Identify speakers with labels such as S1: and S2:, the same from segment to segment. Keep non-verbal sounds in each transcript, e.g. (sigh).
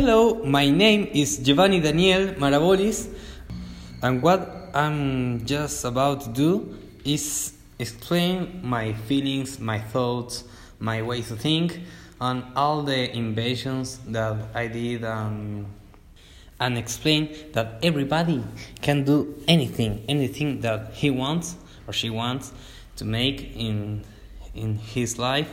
S1: Hello, my name is Giovanny Daniel Marabolis, and what I'm just about to do is explain my feelings, my thoughts, my way to think, and all the inventions that I did, um, and explain that everybody can do anything, anything that he wants or she wants to make in in his life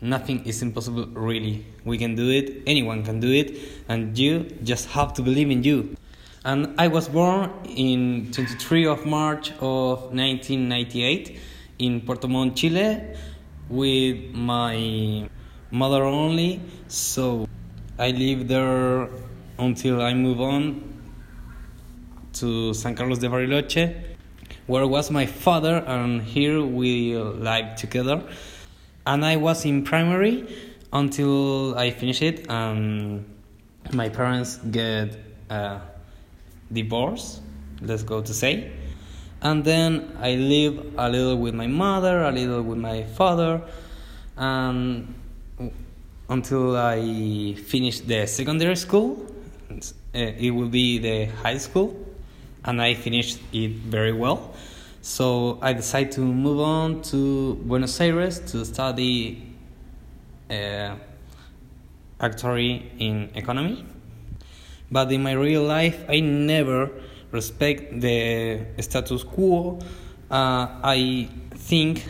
S1: nothing is impossible really. We can do it. Anyone can do it. And you just have to believe in you. And i was born in 23 of march of 1998 in puerto montt chile with my mother only. So i lived there until i move on to san carlos de bariloche where was my father and here we live together and I was in primary until I finished it. And my parents get a divorce, let's go to say, and then I live a little with my mother, a little with my father, and until I finish the secondary school. Eh, it will be the high school, and I finished it very well. So I decided to move on to Buenos Aires to study uh, actuary in economy. But in my real life, I never respect the status quo. Uh, I think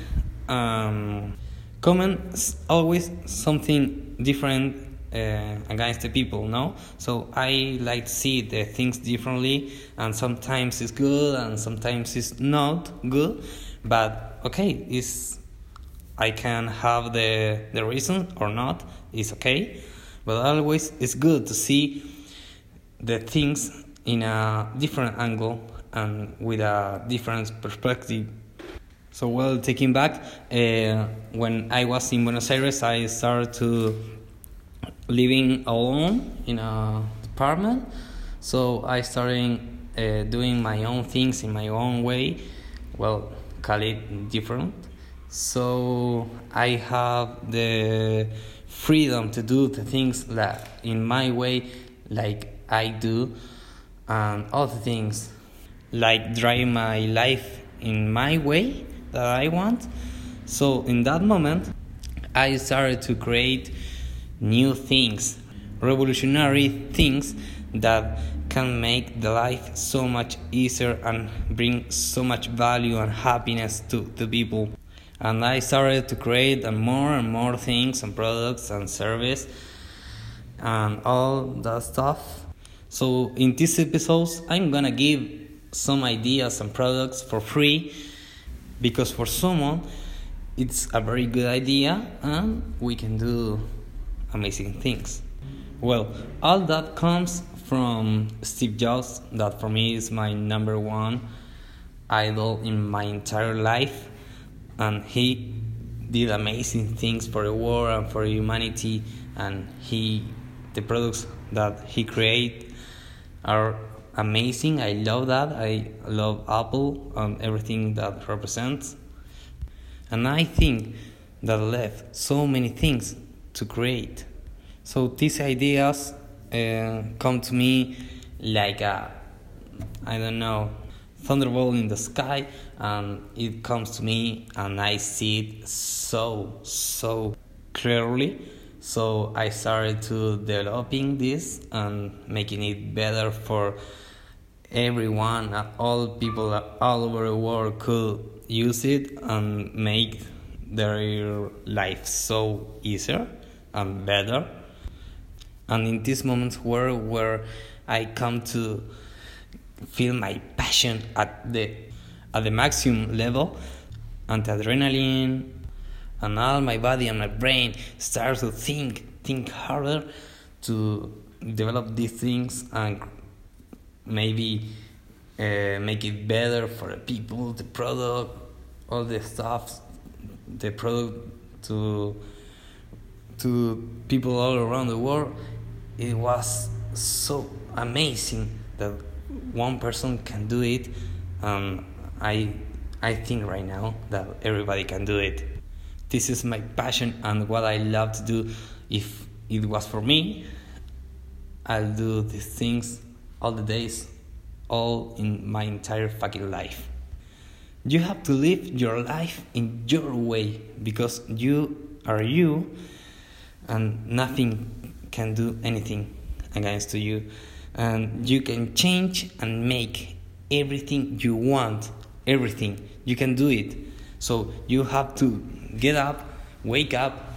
S1: um, comment always something different uh, against the people no? So i like to see the things differently and sometimes it's good and sometimes it's not good but okay it's i can have the the reason or not it's okay but always it's good to see the things in a different angle and with a different perspective. So well taking back uh, when i was in buenos aires i started to living alone in a apartment. So I started uh, doing my own things in my own way. Well, call it different. So I have the freedom to do the things that in my way, like I do, and other things, like drive my life in my way that I want. So in that moment, I started to create new things, revolutionary things that can make the life so much easier and bring so much value and happiness to the people. And I started to create more and more things and products and service and all that stuff. So in these episodes, I'm gonna give some ideas and products for free because for someone it's a very good idea and we can do amazing things. Well, all that comes from Steve Jobs, that for me is my number one idol in my entire life, and he did amazing things for the world and for humanity, and he the products that he create are amazing. I love that. I love Apple and everything that represents. And I think that left so many things to create. So these ideas uh, come to me like a, I don't know, thunderbolt in the sky, and it comes to me, and I see it so so clearly. So I started to developing this and making it better for everyone, all people all over the world could use it and make their life so easier and better. And in these moments where where I come to feel my passion at the at the maximum level, and the adrenaline and all my body and my brain start to think think harder to develop these things and maybe uh, make it better for the people, the product, all the stuff, the product to to people all around the world, it was so amazing that one person can do it. And I, I think right now that everybody can do it. This is my passion and what I love to do. If it was for me, I'll do these things all the days, all in my entire fucking life. You have to live your life in your way because you are you and nothing can do anything against you. And you can change and make everything you want everything. You can do it. So you have to get up wake up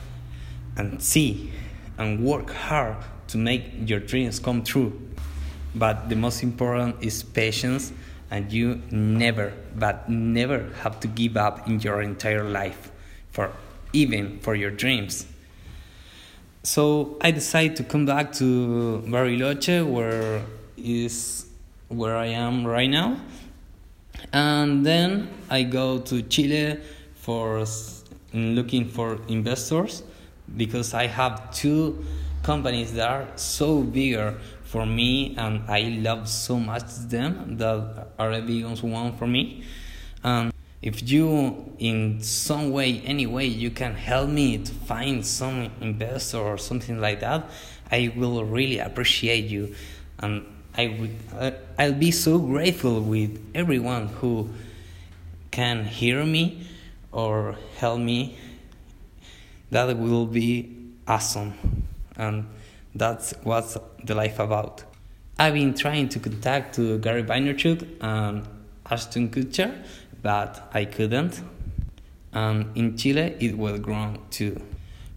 S1: and see and work hard to make your dreams come true. But the most important is patience and you never but never have to give up in your entire life for even for your dreams so I decided to come back to Bariloche where is where I am right now and then I go to Chile for looking for investors because I have two companies that are so bigger for me and I love so much them that are a big one for me. And if you in some way any way you can help me to find some investor or something like that, I will really appreciate you. And I would I'll be so grateful with everyone who can hear me or help me. That will be awesome. And that's what's the life about. I've been trying to contact to gary vaynerchuk and ashton kutcher but i couldn't. And in chile it was grow too.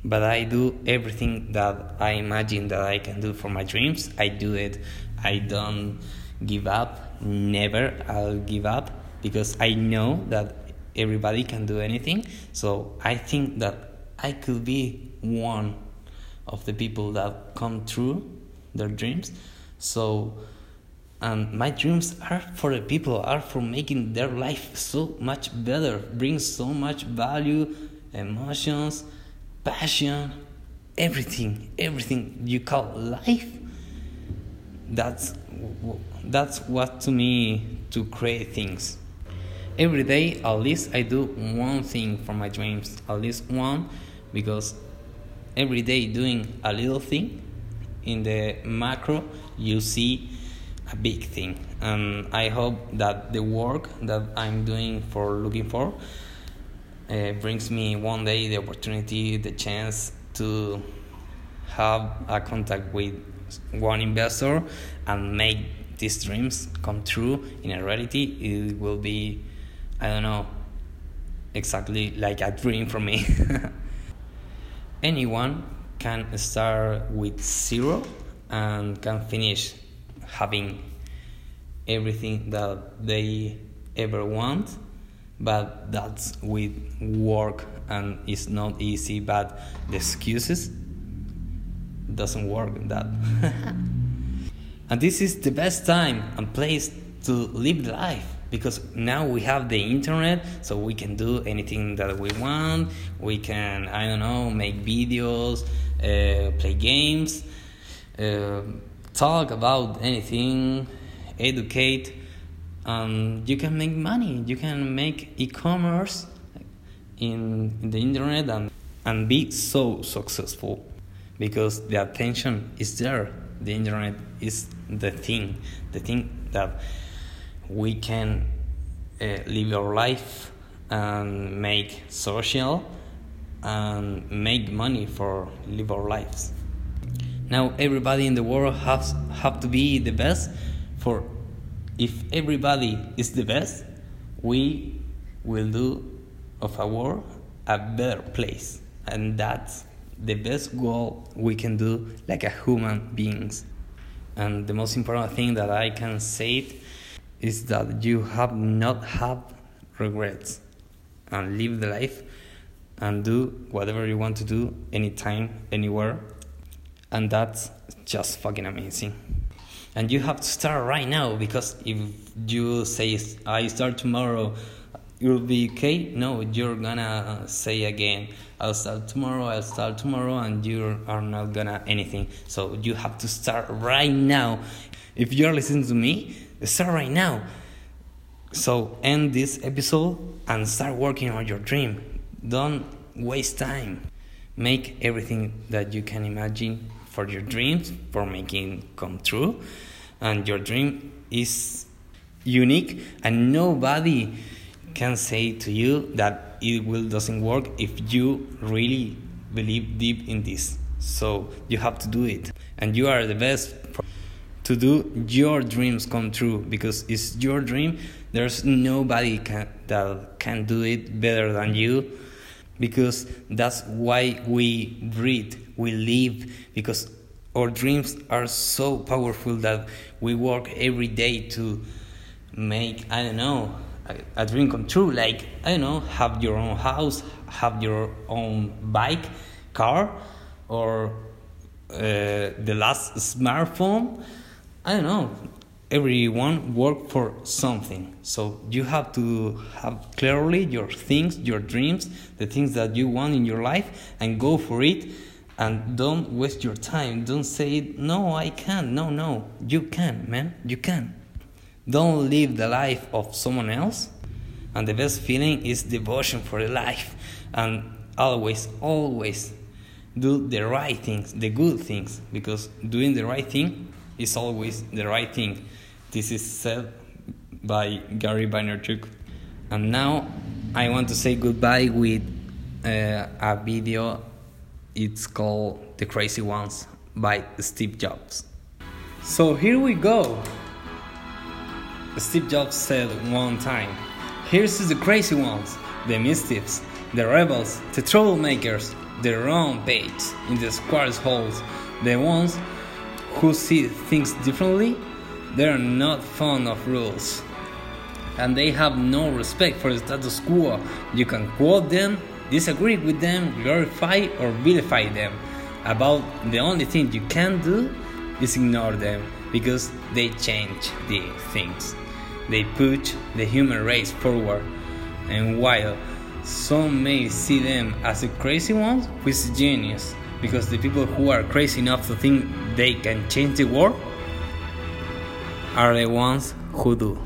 S1: But i do everything that i imagine that i can do for my dreams. I do it. I don't give up. Never i'll give up because i know that everybody can do anything. So i think that I could be one of the people that come true their dreams. So, and my dreams are for the people, are for making their life so much better, bring so much value, emotions, passion, everything, everything you call life. That's that's what to me to create things. Every day, at least I do one thing for my dreams, at least one because every day doing a little thing in the macro you see a big thing. And i hope that the work that i'm doing for looking for uh, brings me one day the opportunity the chance to have a contact with one investor and make these dreams come true in a reality. It will be i don't know exactly like a dream for me. (laughs) Anyone can start with zero and can finish having everything that they ever want but that's with work and it's not easy but the excuses doesn't work that. (laughs) And this is the best time and place to live life because now we have the internet so we can do anything that we want. We can i don't know make videos uh, play games uh, talk about anything educate um, you can make money. You can make e-commerce in, in the internet and, and be so successful because the attention is there. The internet is the thing the thing that we can uh, live our life and make social and make money for live our lives now everybody in the world has have to be the best for if everybody is the best we will do of our world a better place. And that's the best goal we can do like a human beings. And the most important thing that i can say it is that you have not have regrets. And live the life and do whatever you want to do anytime anywhere and that's just fucking amazing and you have to start right now because if you say i start tomorrow you'll be okay no you're gonna say again i'll start tomorrow i'll start tomorrow and you are not gonna anything so you have to start right now if you're listening to me Start right now. So end this episode and start working on your dream. Don't waste time. Make everything that you can imagine for your dreams, for making come true, and your dream is unique, and nobody can say to you that it will doesn't work if you really believe deep in this. So you have to do it, and you are the best to do your dreams come true because it's your dream. There's nobody can, that can do it better than you because that's why we breathe, we live because our dreams are so powerful that we work every day to make I don't know a, a dream come true. Like I don't know have your own house have your own bike car or uh, the last smartphone. I don't know. Everyone work for something. So you have to have clearly your things your dreams the things that you want in your life and go for it and don't waste your time. Don't say no i can't. No no. You can man. You can. Don't live the life of someone else. And the best feeling is devotion for the life. And always always do the right things the good things. Because doing the right thing is always the right thing. This is said by Gary Vaynerchuk. And now I want to say goodbye with uh, a video. It's called The Crazy Ones by Steve Jobs. So here we go. Steve Jobs said one time Here's the crazy ones, the mischiefs, the rebels, the troublemakers, the wrong in the square's holes, the ones who see things differently they're not fond of rules. And they have no respect for the status quo. You can quote them, disagree with them, glorify or vilify them. About the only thing you can do is ignore them because they change the things. They push the human race forward. And while some may see them as the crazy ones, which is genius, because the people who are crazy enough to think they can change the world are the ones who do.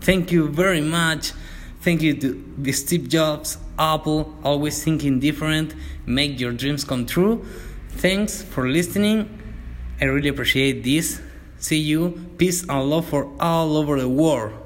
S1: Thank you very much. Thank you to Steve Jobs, Apple, always thinking different, make your dreams come true. Thanks for listening. I really appreciate this. See you. Peace and love for all over the world.